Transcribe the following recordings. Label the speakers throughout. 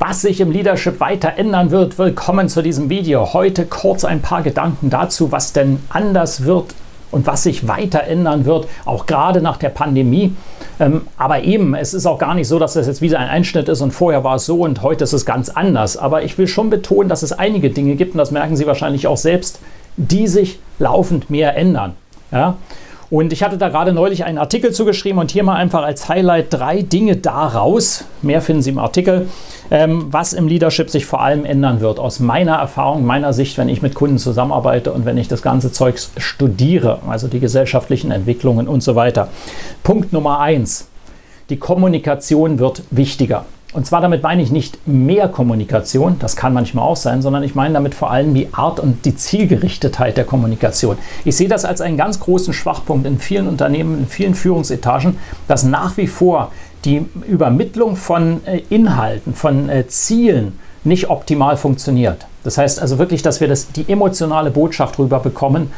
Speaker 1: was sich im Leadership weiter ändern wird. Willkommen zu diesem Video. Heute kurz ein paar Gedanken dazu, was denn anders wird und was sich weiter ändern wird, auch gerade nach der Pandemie. Ähm, aber eben, es ist auch gar nicht so, dass das jetzt wieder ein Einschnitt ist und vorher war es so und heute ist es ganz anders. Aber ich will schon betonen, dass es einige Dinge gibt, und das merken Sie wahrscheinlich auch selbst, die sich laufend mehr ändern. Ja? Und ich hatte da gerade neulich einen Artikel zugeschrieben und hier mal einfach als Highlight drei Dinge daraus, mehr finden Sie im Artikel, ähm, was im Leadership sich vor allem ändern wird. Aus meiner Erfahrung, meiner Sicht, wenn ich mit Kunden zusammenarbeite und wenn ich das ganze Zeug studiere, also die gesellschaftlichen Entwicklungen und so weiter. Punkt Nummer eins. Die Kommunikation wird wichtiger. Und zwar damit meine ich nicht mehr Kommunikation, das kann manchmal auch sein, sondern ich meine damit vor allem die Art und die Zielgerichtetheit der Kommunikation. Ich sehe das als einen ganz großen Schwachpunkt in vielen Unternehmen, in vielen Führungsetagen, dass nach wie vor die Übermittlung von äh, Inhalten, von äh, Zielen nicht optimal funktioniert. Das heißt also wirklich, dass wir das, die emotionale Botschaft rüberbekommen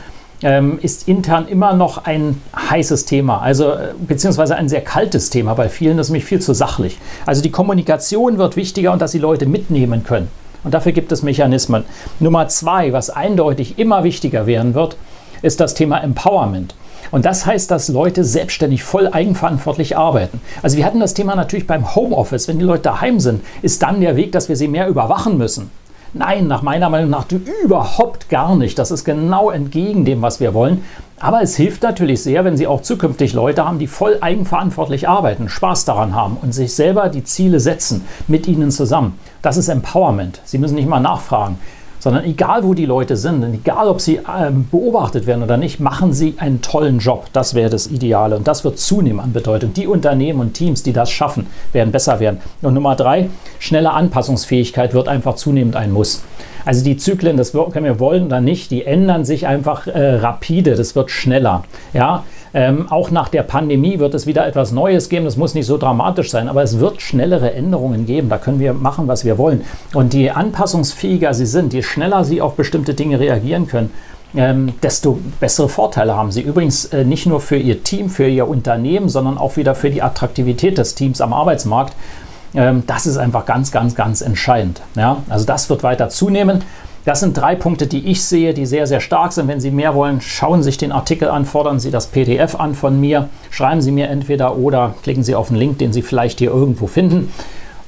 Speaker 1: ähm, ist intern immer noch ein heißes Thema, also äh, beziehungsweise ein sehr kaltes Thema bei vielen, ist nämlich viel zu sachlich. Also die Kommunikation wird wichtiger und dass die Leute mitnehmen können. Und dafür gibt es Mechanismen. Nummer zwei, was eindeutig immer wichtiger werden wird, ist das Thema Empowerment. Und das heißt, dass Leute selbstständig voll eigenverantwortlich arbeiten. Also wir hatten das Thema natürlich beim Homeoffice. Wenn die Leute daheim sind, ist dann der Weg, dass wir sie mehr überwachen müssen. Nein, nach meiner Meinung nach überhaupt gar nicht. Das ist genau entgegen dem, was wir wollen. Aber es hilft natürlich sehr, wenn Sie auch zukünftig Leute haben, die voll eigenverantwortlich arbeiten, Spaß daran haben und sich selber die Ziele setzen mit Ihnen zusammen. Das ist Empowerment. Sie müssen nicht mal nachfragen sondern egal wo die Leute sind, egal ob sie ähm, beobachtet werden oder nicht, machen sie einen tollen Job. Das wäre das Ideale und das wird zunehmen an Bedeutung. Die Unternehmen und Teams, die das schaffen, werden besser werden. Und Nummer drei, schnelle Anpassungsfähigkeit wird einfach zunehmend ein Muss. Also die Zyklen, das können wir wollen oder nicht, die ändern sich einfach äh, rapide, das wird schneller. Ja, ähm, auch nach der Pandemie wird es wieder etwas Neues geben. Das muss nicht so dramatisch sein, aber es wird schnellere Änderungen geben. Da können wir machen, was wir wollen. Und je anpassungsfähiger sie sind, je schneller sie auf bestimmte Dinge reagieren können, ähm, desto bessere Vorteile haben sie. Übrigens äh, nicht nur für ihr Team, für ihr Unternehmen, sondern auch wieder für die Attraktivität des Teams am Arbeitsmarkt. Ähm, das ist einfach ganz, ganz, ganz entscheidend. Ja? Also das wird weiter zunehmen. Das sind drei Punkte, die ich sehe, die sehr, sehr stark sind. Wenn Sie mehr wollen, schauen Sie sich den Artikel an, fordern Sie das PDF an von mir, schreiben Sie mir entweder oder klicken Sie auf den Link, den Sie vielleicht hier irgendwo finden.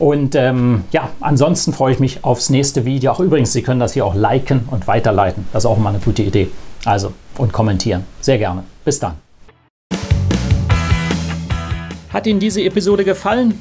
Speaker 1: Und ähm, ja, ansonsten freue ich mich aufs nächste Video. Auch übrigens, Sie können das hier auch liken und weiterleiten. Das ist auch immer eine gute Idee. Also, und kommentieren. Sehr gerne. Bis dann. Hat Ihnen diese Episode gefallen?